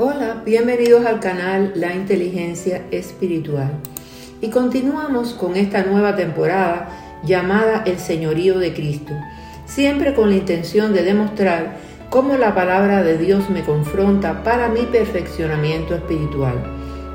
Hola, bienvenidos al canal La Inteligencia Espiritual. Y continuamos con esta nueva temporada llamada El Señorío de Cristo, siempre con la intención de demostrar cómo la palabra de Dios me confronta para mi perfeccionamiento espiritual.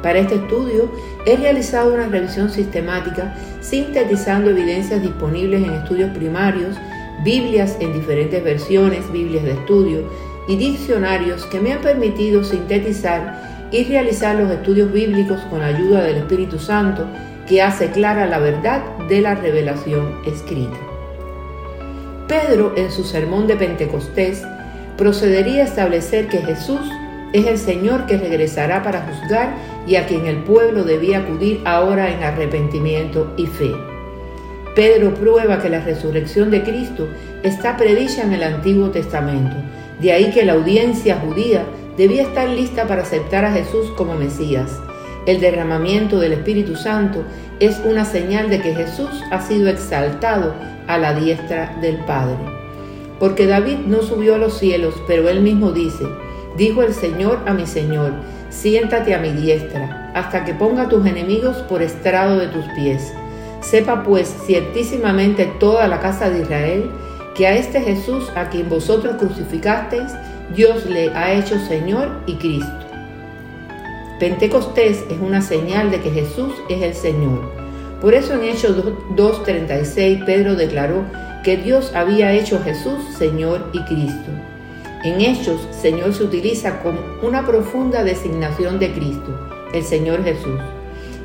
Para este estudio he realizado una revisión sistemática sintetizando evidencias disponibles en estudios primarios, Biblias en diferentes versiones, Biblias de estudio, y diccionarios que me han permitido sintetizar y realizar los estudios bíblicos con ayuda del Espíritu Santo que hace clara la verdad de la revelación escrita. Pedro en su sermón de Pentecostés procedería a establecer que Jesús es el Señor que regresará para juzgar y a quien el pueblo debía acudir ahora en arrepentimiento y fe. Pedro prueba que la resurrección de Cristo está predicha en el Antiguo Testamento, de ahí que la audiencia judía debía estar lista para aceptar a Jesús como Mesías. El derramamiento del Espíritu Santo es una señal de que Jesús ha sido exaltado a la diestra del Padre. Porque David no subió a los cielos, pero él mismo dice, dijo el Señor a mi Señor, siéntate a mi diestra, hasta que ponga a tus enemigos por estrado de tus pies. Sepa pues ciertísimamente toda la casa de Israel, que a este Jesús a quien vosotros crucificasteis, Dios le ha hecho Señor y Cristo. Pentecostés es una señal de que Jesús es el Señor. Por eso en Hechos 2.36 Pedro declaró que Dios había hecho Jesús Señor y Cristo. En Hechos, Señor se utiliza como una profunda designación de Cristo, el Señor Jesús.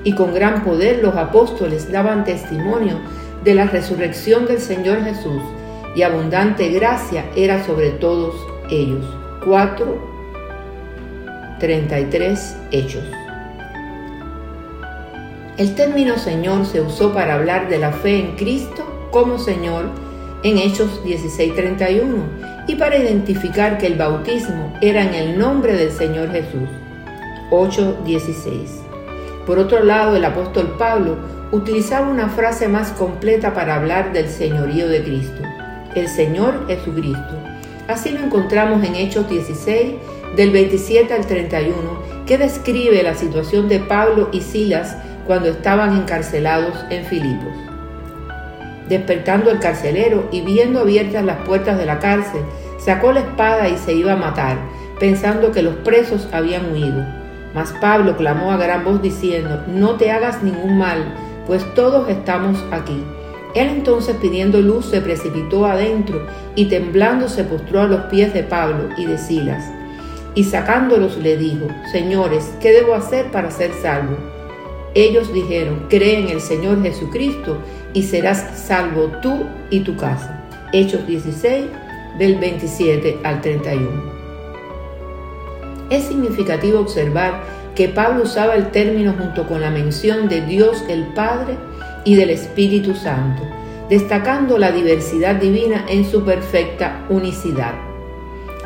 Y con gran poder los apóstoles daban testimonio de la resurrección del Señor Jesús y abundante gracia era sobre todos ellos. 4, 33 Hechos. El término Señor se usó para hablar de la fe en Cristo como Señor en Hechos 16:31 y para identificar que el bautismo era en el nombre del Señor Jesús. 8:16. Por otro lado, el apóstol Pablo utilizaba una frase más completa para hablar del señorío de Cristo el Señor Jesucristo. Así lo encontramos en Hechos 16, del 27 al 31, que describe la situación de Pablo y Silas cuando estaban encarcelados en Filipos. Despertando el carcelero y viendo abiertas las puertas de la cárcel, sacó la espada y se iba a matar, pensando que los presos habían huido. Mas Pablo clamó a gran voz diciendo, No te hagas ningún mal, pues todos estamos aquí. Él entonces pidiendo luz se precipitó adentro y temblando se postró a los pies de Pablo y de Silas. Y sacándolos le dijo, Señores, ¿qué debo hacer para ser salvo? Ellos dijeron, cree en el Señor Jesucristo y serás salvo tú y tu casa. Hechos 16, del 27 al 31. Es significativo observar que Pablo usaba el término junto con la mención de Dios el Padre y del Espíritu Santo, destacando la diversidad divina en su perfecta unicidad.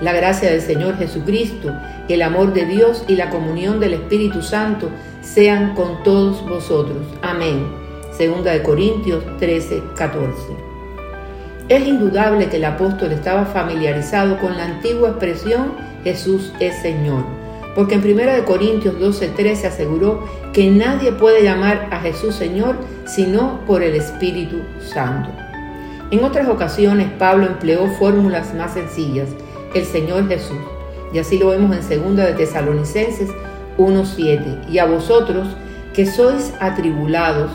La gracia del Señor Jesucristo, el amor de Dios y la comunión del Espíritu Santo sean con todos vosotros. Amén. Segunda de Corintios 13, 14. Es indudable que el apóstol estaba familiarizado con la antigua expresión Jesús es Señor porque en 1 Corintios 12:13 aseguró que nadie puede llamar a Jesús Señor sino por el Espíritu Santo. En otras ocasiones Pablo empleó fórmulas más sencillas, el Señor Jesús, y así lo vemos en 2 de Tesalonicenses 1:7, y a vosotros que sois atribulados,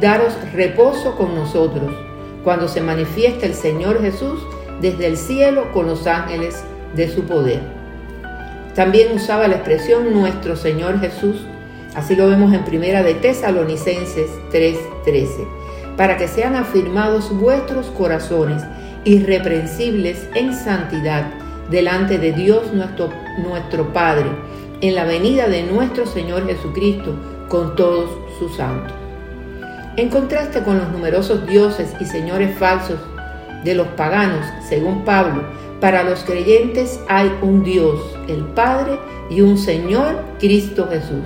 daros reposo con nosotros, cuando se manifiesta el Señor Jesús desde el cielo con los ángeles de su poder. También usaba la expresión nuestro Señor Jesús, así lo vemos en primera de Tesalonicenses 3:13, para que sean afirmados vuestros corazones irreprensibles en santidad delante de Dios nuestro, nuestro Padre, en la venida de nuestro Señor Jesucristo con todos sus santos. En contraste con los numerosos dioses y señores falsos de los paganos, según Pablo, para los creyentes hay un Dios, el Padre, y un Señor, Cristo Jesús.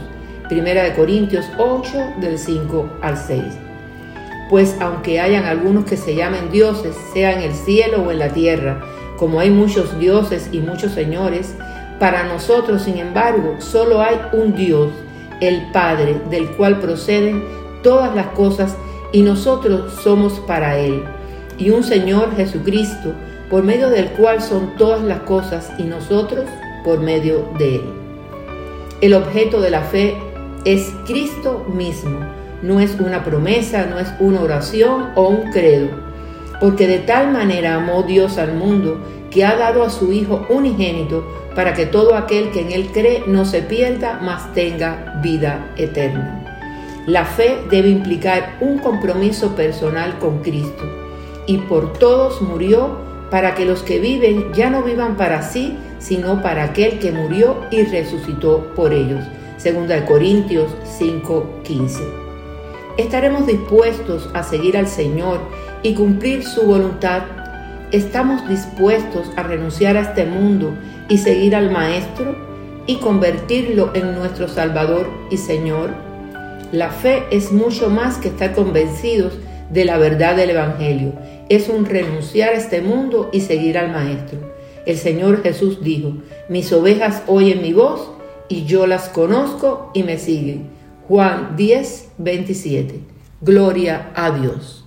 Primera de Corintios 8, del 5 al 6. Pues aunque hayan algunos que se llamen dioses, sea en el cielo o en la tierra, como hay muchos dioses y muchos señores, Para nosotros, sin embargo, solo hay un Dios, el Padre, del cual proceden todas las cosas y nosotros somos para Él, y un Señor Jesucristo, por medio del cual son todas las cosas y nosotros por medio de Él. El objeto de la fe es Cristo mismo, no es una promesa, no es una oración o un credo, porque de tal manera amó Dios al mundo que ha dado a su Hijo unigénito para que todo aquel que en Él cree no se pierda, mas tenga vida eterna. La fe debe implicar un compromiso personal con Cristo y por todos murió para que los que viven ya no vivan para sí, sino para aquel que murió y resucitó por ellos. Segunda de Corintios 5:15. ¿Estaremos dispuestos a seguir al Señor y cumplir su voluntad ¿Estamos dispuestos a renunciar a este mundo y seguir al Maestro y convertirlo en nuestro Salvador y Señor? La fe es mucho más que estar convencidos de la verdad del Evangelio. Es un renunciar a este mundo y seguir al Maestro. El Señor Jesús dijo, mis ovejas oyen mi voz y yo las conozco y me siguen. Juan 10, 27. Gloria a Dios.